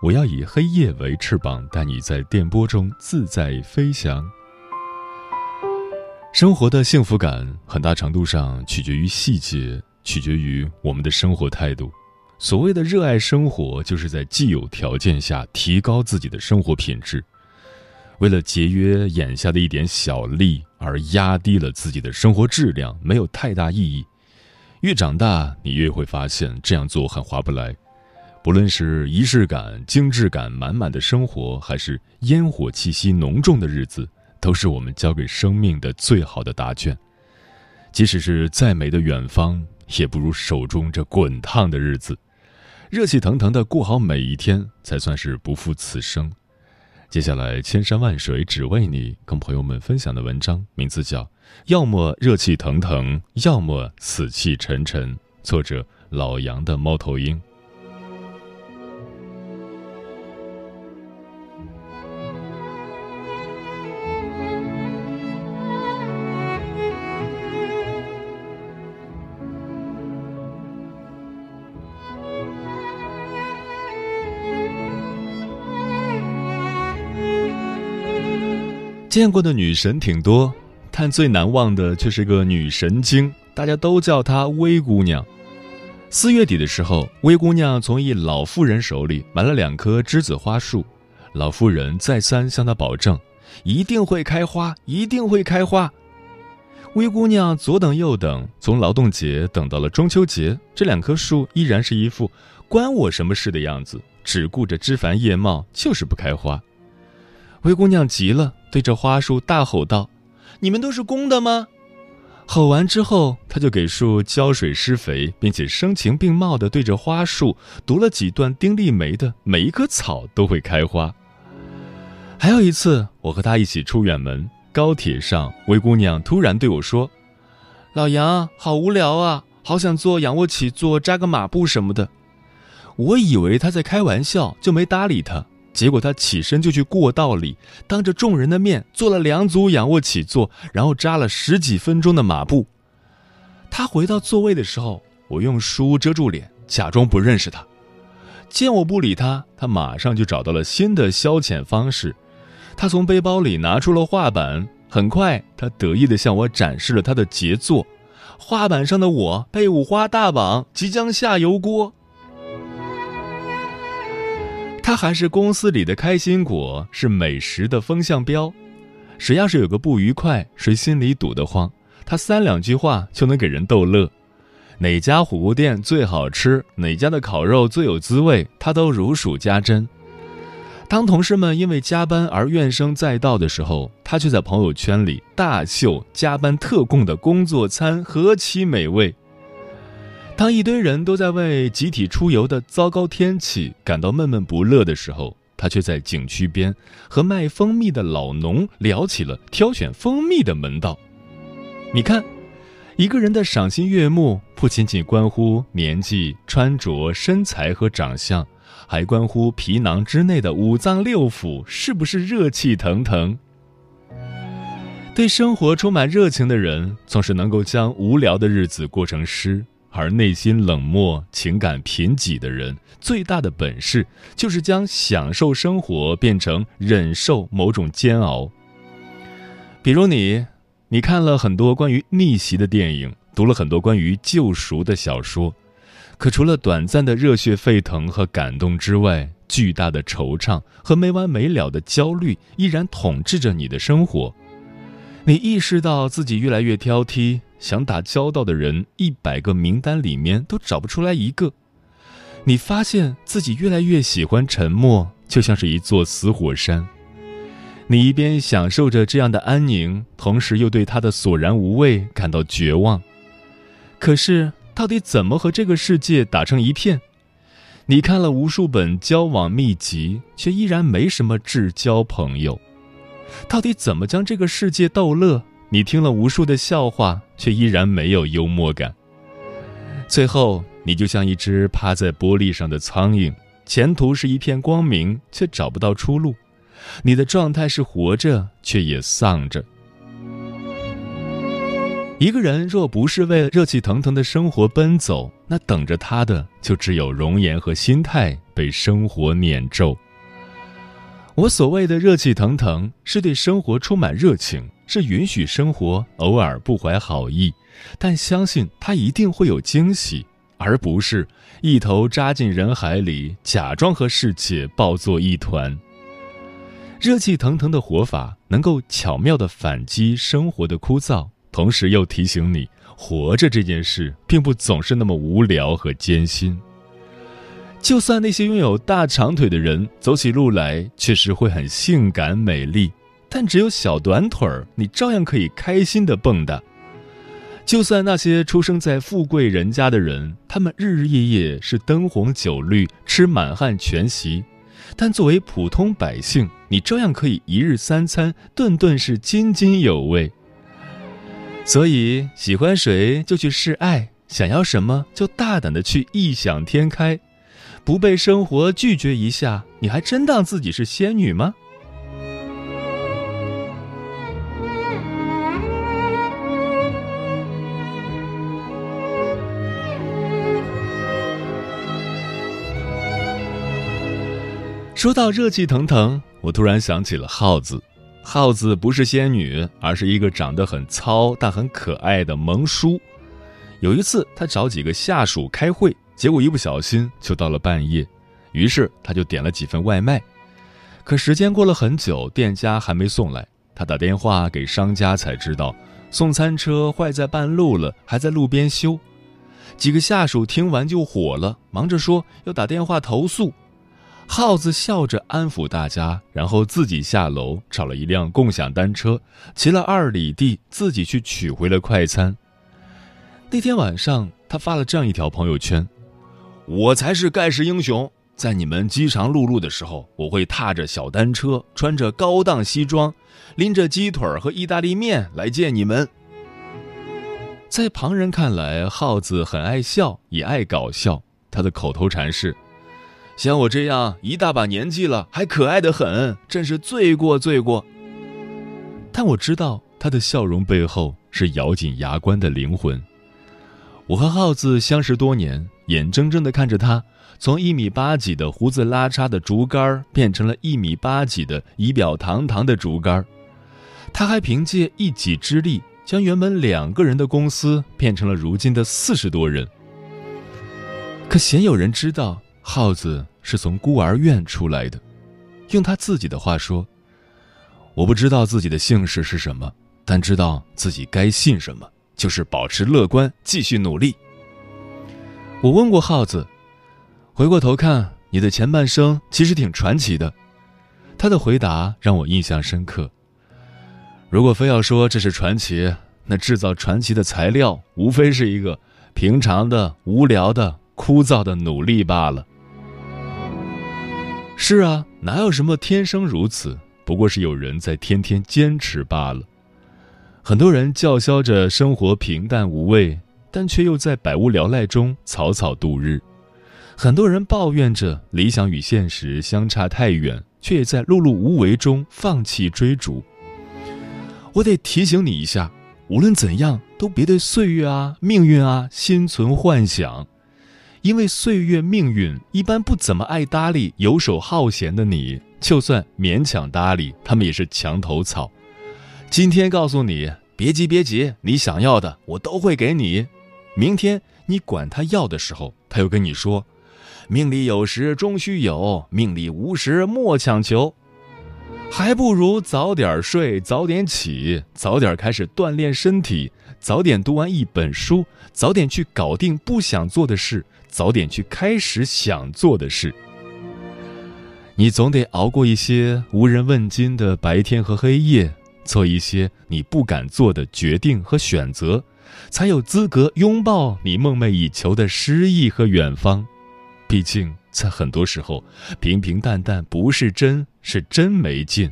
我要以黑夜为翅膀，带你在电波中自在飞翔。生活的幸福感很大程度上取决于细节，取决于我们的生活态度。所谓的热爱生活，就是在既有条件下提高自己的生活品质。为了节约眼下的一点小利而压低了自己的生活质量，没有太大意义。越长大，你越会发现这样做很划不来。不论是仪式感、精致感满满的生活，还是烟火气息浓重的日子，都是我们交给生命的最好的答卷。即使是再美的远方，也不如手中这滚烫的日子，热气腾腾的过好每一天，才算是不负此生。接下来，千山万水只为你，跟朋友们分享的文章名字叫《要么热气腾腾，要么死气沉沉》，作者老杨的猫头鹰。见过的女神挺多，但最难忘的却是个女神经，大家都叫她薇姑娘。四月底的时候，薇姑娘从一老妇人手里买了两棵栀子花树，老妇人再三向她保证，一定会开花，一定会开花。薇姑娘左等右等，从劳动节等到了中秋节，这两棵树依然是一副关我什么事的样子，只顾着枝繁叶茂，就是不开花。灰姑娘急了，对着花树大吼道：“你们都是公的吗？”吼完之后，他就给树浇水施肥，并且声情并茂地对着花树读了几段丁立梅的“每一棵草都会开花”。还有一次，我和她一起出远门，高铁上，灰姑娘突然对我说：“老杨，好无聊啊，好想做仰卧起坐、扎个马步什么的。”我以为她在开玩笑，就没搭理她。结果他起身就去过道里，当着众人的面做了两组仰卧起坐，然后扎了十几分钟的马步。他回到座位的时候，我用书遮住脸，假装不认识他。见我不理他，他马上就找到了新的消遣方式。他从背包里拿出了画板，很快他得意地向我展示了他的杰作。画板上的我被五花大绑，即将下油锅。他还是公司里的开心果，是美食的风向标。谁要是有个不愉快，谁心里堵得慌，他三两句话就能给人逗乐。哪家火锅店最好吃，哪家的烤肉最有滋味，他都如数家珍。当同事们因为加班而怨声载道的时候，他却在朋友圈里大秀加班特供的工作餐何其美味。当一堆人都在为集体出游的糟糕天气感到闷闷不乐的时候，他却在景区边和卖蜂蜜的老农聊起了挑选蜂蜜的门道。你看，一个人的赏心悦目不仅仅关乎年纪、穿着、身材和长相，还关乎皮囊之内的五脏六腑是不是热气腾腾。对生活充满热情的人，总是能够将无聊的日子过成诗。而内心冷漠、情感贫瘠的人，最大的本事就是将享受生活变成忍受某种煎熬。比如你，你看了很多关于逆袭的电影，读了很多关于救赎的小说，可除了短暂的热血沸腾和感动之外，巨大的惆怅和没完没了的焦虑依然统治着你的生活。你意识到自己越来越挑剔，想打交道的人一百个名单里面都找不出来一个。你发现自己越来越喜欢沉默，就像是一座死火山。你一边享受着这样的安宁，同时又对他的索然无味感到绝望。可是，到底怎么和这个世界打成一片？你看了无数本交往秘籍，却依然没什么至交朋友。到底怎么将这个世界逗乐？你听了无数的笑话，却依然没有幽默感。最后，你就像一只趴在玻璃上的苍蝇，前途是一片光明，却找不到出路。你的状态是活着，却也丧着。一个人若不是为热气腾腾的生活奔走，那等着他的就只有容颜和心态被生活碾皱。我所谓的热气腾腾，是对生活充满热情，是允许生活偶尔不怀好意，但相信他一定会有惊喜，而不是一头扎进人海里，假装和世界抱作一团。热气腾腾的活法能够巧妙地反击生活的枯燥，同时又提醒你，活着这件事并不总是那么无聊和艰辛。就算那些拥有大长腿的人走起路来确实会很性感美丽，但只有小短腿儿，你照样可以开心的蹦跶。就算那些出生在富贵人家的人，他们日日夜夜是灯红酒绿，吃满汉全席。但作为普通百姓，你照样可以一日三餐顿顿是津津有味。所以，喜欢谁就去示爱，想要什么就大胆的去异想天开，不被生活拒绝一下，你还真当自己是仙女吗？说到热气腾腾，我突然想起了耗子。耗子不是仙女，而是一个长得很糙但很可爱的萌叔。有一次，他找几个下属开会，结果一不小心就到了半夜，于是他就点了几份外卖。可时间过了很久，店家还没送来。他打电话给商家，才知道送餐车坏在半路了，还在路边修。几个下属听完就火了，忙着说要打电话投诉。耗子笑着安抚大家，然后自己下楼找了一辆共享单车，骑了二里地，自己去取回了快餐。那天晚上，他发了这样一条朋友圈：“我才是盖世英雄，在你们饥肠辘辘的时候，我会踏着小单车，穿着高档西装，拎着鸡腿和意大利面来见你们。”在旁人看来，耗子很爱笑，也爱搞笑。他的口头禅是。像我这样一大把年纪了还可爱的很，真是罪过罪过。但我知道他的笑容背后是咬紧牙关的灵魂。我和耗子相识多年，眼睁睁地看着他从一米八几的胡子拉碴的竹竿变成了一米八几的仪表堂堂的竹竿他还凭借一己之力将原本两个人的公司变成了如今的四十多人。可鲜有人知道。耗子是从孤儿院出来的，用他自己的话说：“我不知道自己的姓氏是什么，但知道自己该信什么，就是保持乐观，继续努力。”我问过耗子：“回过头看，你的前半生其实挺传奇的。”他的回答让我印象深刻。如果非要说这是传奇，那制造传奇的材料无非是一个平常的、无聊的、枯燥的努力罢了。是啊，哪有什么天生如此？不过是有人在天天坚持罢了。很多人叫嚣着生活平淡无味，但却又在百无聊赖中草草度日。很多人抱怨着理想与现实相差太远，却也在碌碌无为中放弃追逐。我得提醒你一下，无论怎样，都别对岁月啊、命运啊心存幻想。因为岁月命运一般不怎么爱搭理游手好闲的你，就算勉强搭理，他们也是墙头草。今天告诉你别急别急，你想要的我都会给你。明天你管他要的时候，他又跟你说，命里有时终须有，命里无时莫强求。还不如早点睡，早点起，早点开始锻炼身体，早点读完一本书，早点去搞定不想做的事，早点去开始想做的事。你总得熬过一些无人问津的白天和黑夜，做一些你不敢做的决定和选择，才有资格拥抱你梦寐以求的诗意和远方。毕竟。在很多时候，平平淡淡不是真，是真没劲。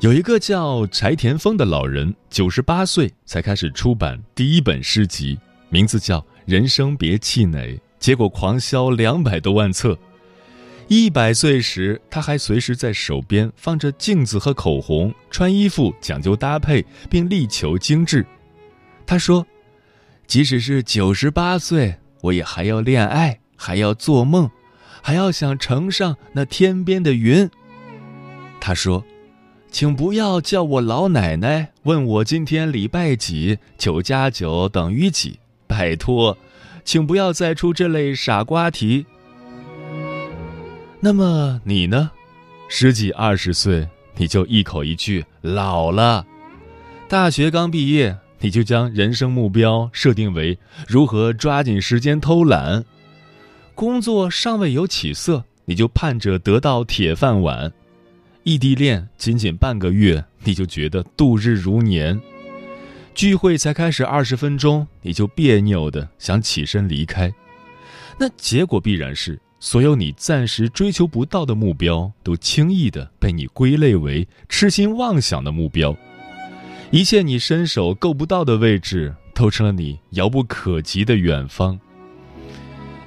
有一个叫柴田丰的老人，九十八岁才开始出版第一本诗集，名字叫《人生别气馁》，结果狂销两百多万册。一百岁时，他还随时在手边放着镜子和口红，穿衣服讲究搭配，并力求精致。他说：“即使是九十八岁，我也还要恋爱，还要做梦，还要想乘上那天边的云。”他说：“请不要叫我老奶奶，问我今天礼拜几，九加九等于几？拜托，请不要再出这类傻瓜题。”那么你呢？十几二十岁你就一口一句老了，大学刚毕业你就将人生目标设定为如何抓紧时间偷懒，工作尚未有起色你就盼着得到铁饭碗，异地恋仅仅半个月你就觉得度日如年，聚会才开始二十分钟你就别扭的想起身离开，那结果必然是。所有你暂时追求不到的目标，都轻易的被你归类为痴心妄想的目标；一切你伸手够不到的位置，都成了你遥不可及的远方。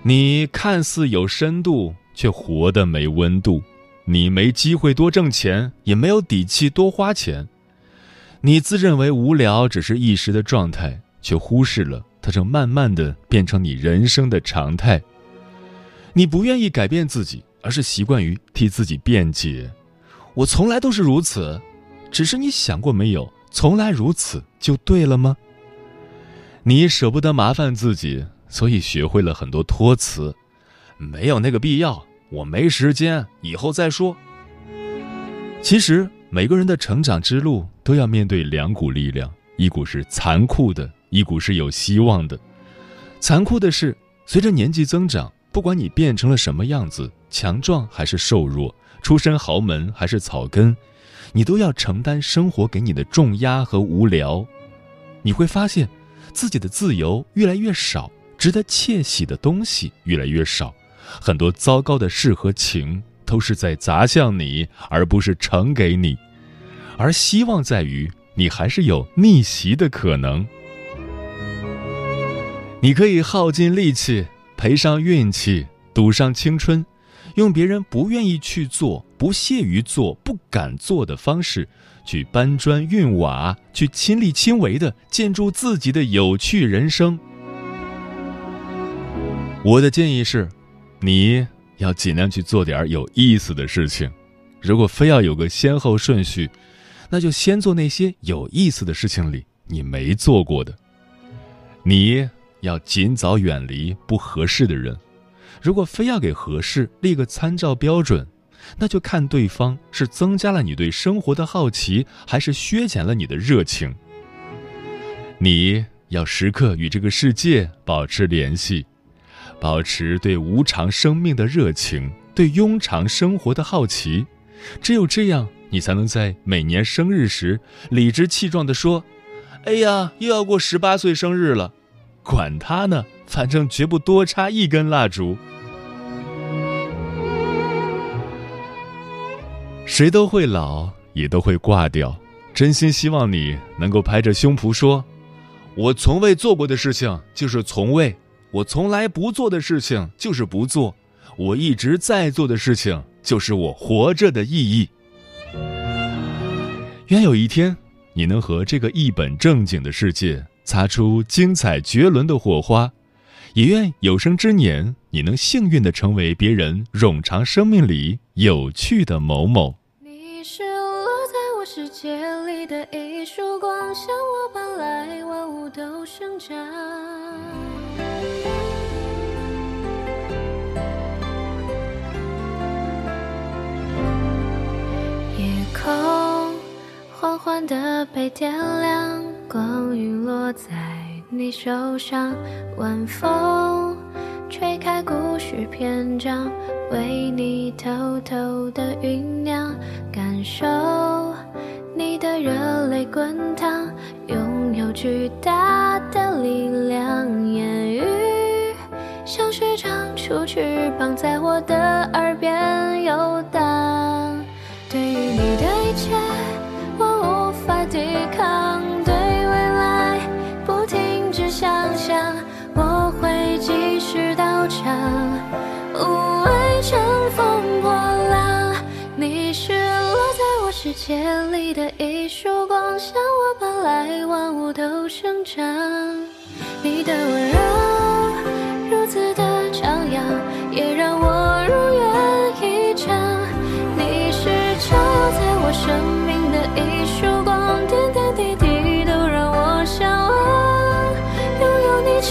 你看似有深度，却活得没温度；你没机会多挣钱，也没有底气多花钱；你自认为无聊只是一时的状态，却忽视了它正慢慢的变成你人生的常态。你不愿意改变自己，而是习惯于替自己辩解。我从来都是如此，只是你想过没有？从来如此就对了吗？你舍不得麻烦自己，所以学会了很多托词。没有那个必要，我没时间，以后再说。其实每个人的成长之路都要面对两股力量，一股是残酷的，一股是有希望的。残酷的是，随着年纪增长。不管你变成了什么样子，强壮还是瘦弱，出身豪门还是草根，你都要承担生活给你的重压和无聊。你会发现，自己的自由越来越少，值得窃喜的东西越来越少，很多糟糕的事和情都是在砸向你，而不是呈给你。而希望在于，你还是有逆袭的可能。你可以耗尽力气。赔上运气，赌上青春，用别人不愿意去做、不屑于做、不敢做的方式，去搬砖运瓦，去亲力亲为的建筑自己的有趣人生。我的建议是，你要尽量去做点有意思的事情。如果非要有个先后顺序，那就先做那些有意思的事情里你没做过的。你。要尽早远离不合适的人。如果非要给合适立个参照标准，那就看对方是增加了你对生活的好奇，还是削减了你的热情。你要时刻与这个世界保持联系，保持对无常生命的热情，对庸常生活的好奇。只有这样，你才能在每年生日时理直气壮地说：“哎呀，又要过十八岁生日了。”管他呢，反正绝不多插一根蜡烛。谁都会老，也都会挂掉。真心希望你能够拍着胸脯说：“我从未做过的事情就是从未，我从来不做的事情就是不做，我一直在做的事情就是我活着的意义。”愿有一天，你能和这个一本正经的世界。擦出精彩绝伦的火花，也愿有生之年，你能幸运的成为别人冗长生命里有趣的某某。你是落在我世界里的一束光，向我奔来，万物都生长。空缓缓地被点亮，光晕落在。你手上，晚风吹开故事篇章，为你偷偷的酝酿，感受你的热泪滚烫，拥有巨大的力量。言语像是长出翅膀，在我的耳边游世界里的一束光，向我奔来，万物都生长。你的温柔如此的张扬，也让我如愿以偿。你是照耀在我生命的一束光，点点滴滴都让我向往。拥有你，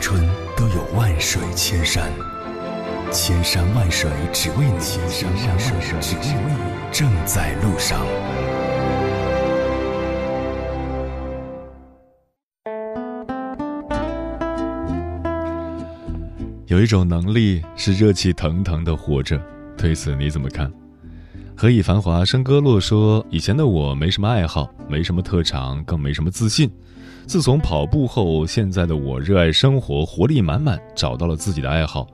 春都有万水千山，千山万水只为你，千山万水只为你，正在路上。有一种能力是热气腾腾的活着，对此你怎么看？何以繁华笙歌落说，以前的我没什么爱好，没什么特长，更没什么自信。自从跑步后，现在的我热爱生活，活力满满，找到了自己的爱好。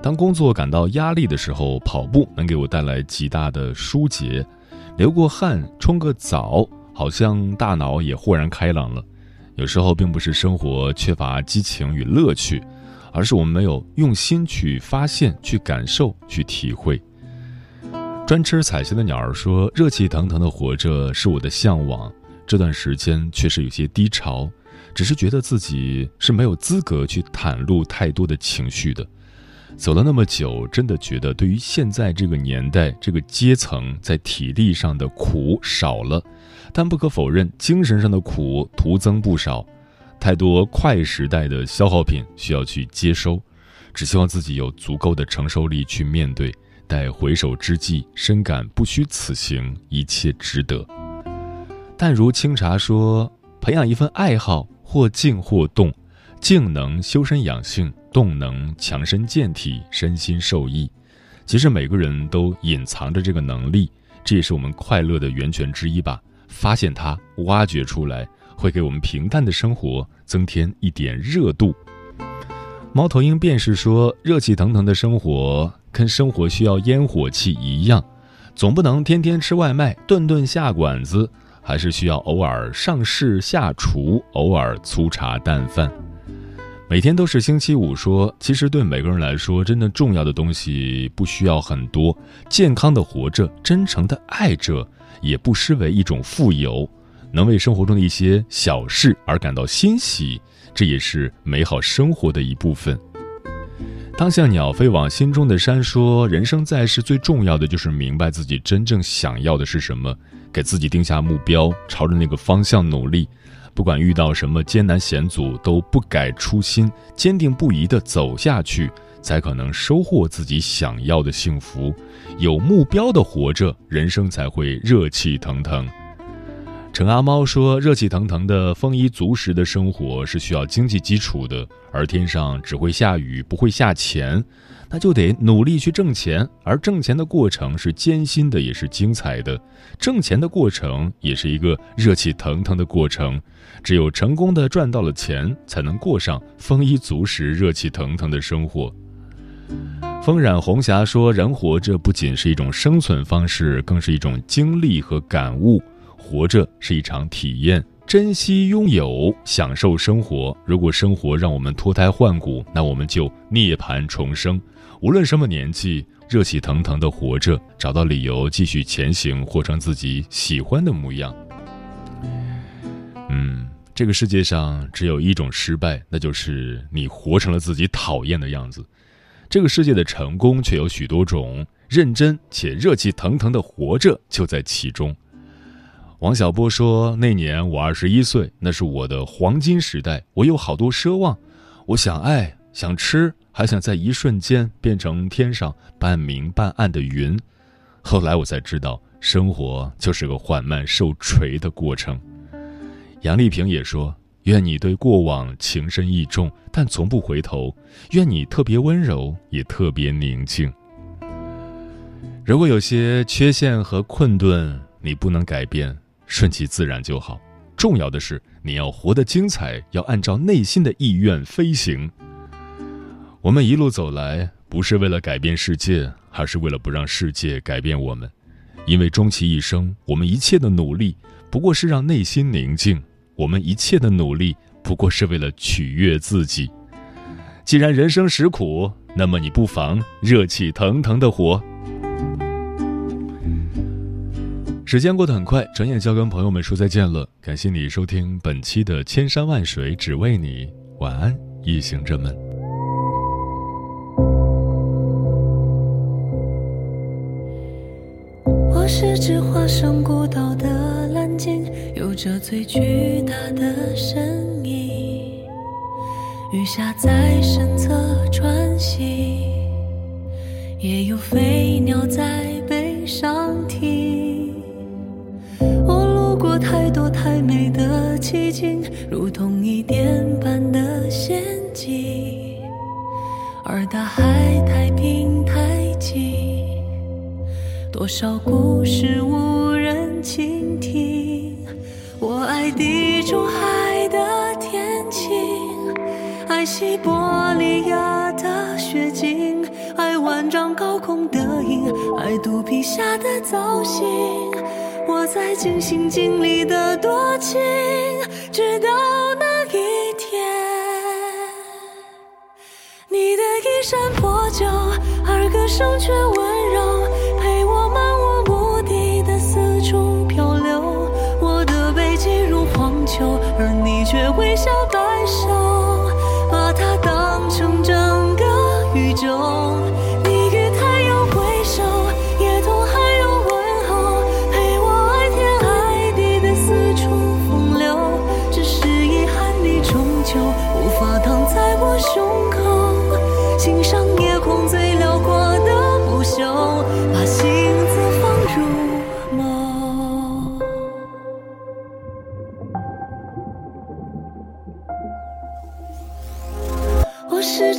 当工作感到压力的时候，跑步能给我带来极大的疏解。流过汗，冲个澡，好像大脑也豁然开朗了。有时候并不是生活缺乏激情与乐趣，而是我们没有用心去发现、去感受、去体会。专吃彩霞的鸟儿说：“热气腾腾的活着是我的向往，这段时间确实有些低潮，只是觉得自己是没有资格去袒露太多的情绪的。走了那么久，真的觉得对于现在这个年代、这个阶层，在体力上的苦少了，但不可否认，精神上的苦徒增不少。太多快时代的消耗品需要去接收，只希望自己有足够的承受力去面对。待回首之际，深感不虚此行，一切值得。但如清茶说，培养一份爱好，或静或动，静能修身养性，动能强身健体，身心受益。其实每个人都隐藏着这个能力，这也是我们快乐的源泉之一吧。发现它，挖掘出来，会给我们平淡的生活增添一点热度。猫头鹰便是说，热气腾腾的生活跟生活需要烟火气一样，总不能天天吃外卖，顿顿下馆子，还是需要偶尔上市下厨，偶尔粗茶淡饭。每天都是星期五，说其实对每个人来说，真的重要的东西不需要很多，健康的活着，真诚的爱着，也不失为一种富有。能为生活中的一些小事而感到欣喜，这也是美好生活的一部分。当像鸟飞往心中的山说，人生在世最重要的就是明白自己真正想要的是什么，给自己定下目标，朝着那个方向努力。不管遇到什么艰难险阻，都不改初心，坚定不移地走下去，才可能收获自己想要的幸福。有目标的活着，人生才会热气腾腾。陈阿猫说：“热气腾腾的丰衣足食的生活是需要经济基础的，而天上只会下雨，不会下钱。”那就得努力去挣钱，而挣钱的过程是艰辛的，也是精彩的。挣钱的过程也是一个热气腾腾的过程。只有成功的赚到了钱，才能过上丰衣足食、热气腾腾的生活。风染红霞说：“人活着不仅是一种生存方式，更是一种经历和感悟。活着是一场体验。”珍惜拥有，享受生活。如果生活让我们脱胎换骨，那我们就涅槃重生。无论什么年纪，热气腾腾的活着，找到理由继续前行，活成自己喜欢的模样。嗯，这个世界上只有一种失败，那就是你活成了自己讨厌的样子。这个世界的成功却有许多种，认真且热气腾腾的活着就在其中。王小波说：“那年我二十一岁，那是我的黄金时代。我有好多奢望，我想爱，想吃，还想在一瞬间变成天上半明半暗的云。后来我才知道，生活就是个缓慢受锤的过程。”杨丽萍也说：“愿你对过往情深意重，但从不回头；愿你特别温柔，也特别宁静。如果有些缺陷和困顿，你不能改变。”顺其自然就好，重要的是你要活得精彩，要按照内心的意愿飞行。我们一路走来，不是为了改变世界，而是为了不让世界改变我们。因为终其一生，我们一切的努力不过是让内心宁静，我们一切的努力不过是为了取悦自己。既然人生实苦，那么你不妨热气腾腾的活。时间过得很快，转眼就要跟朋友们说再见了。感谢你收听本期的《千山万水只为你》，晚安，夜行者们。我是只化身孤岛的蓝鲸，有着最巨大的身影。鱼虾在身侧穿行，也有飞鸟在背上停。过太多太美的奇景，如同伊甸般的仙境，而大海太平太静，多少故事无人倾听。我爱地中海的天晴，爱西伯利亚的雪景，爱万丈高空的鹰，爱肚皮下的造型。我在尽心尽力的多情，直到那一天，你的衣衫破旧，而歌声却温柔，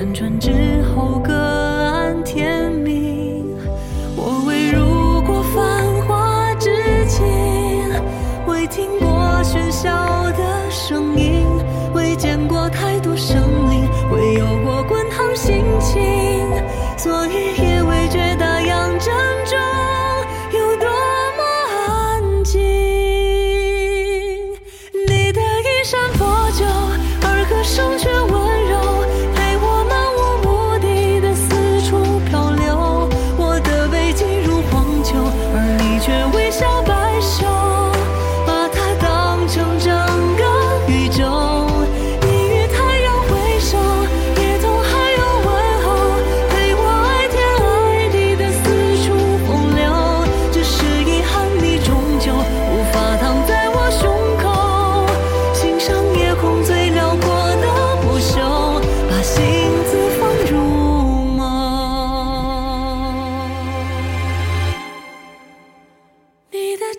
辗转之后，各安天命。我未入过繁华之境，未听过喧嚣的声音，未见过太多生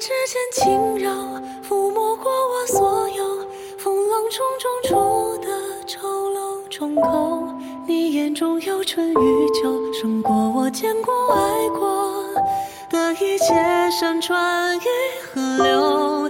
指尖轻柔，抚摸过我所有风浪冲撞出的丑陋窗口。你眼中有春与秋，胜过我见过爱过的一切山川与河流。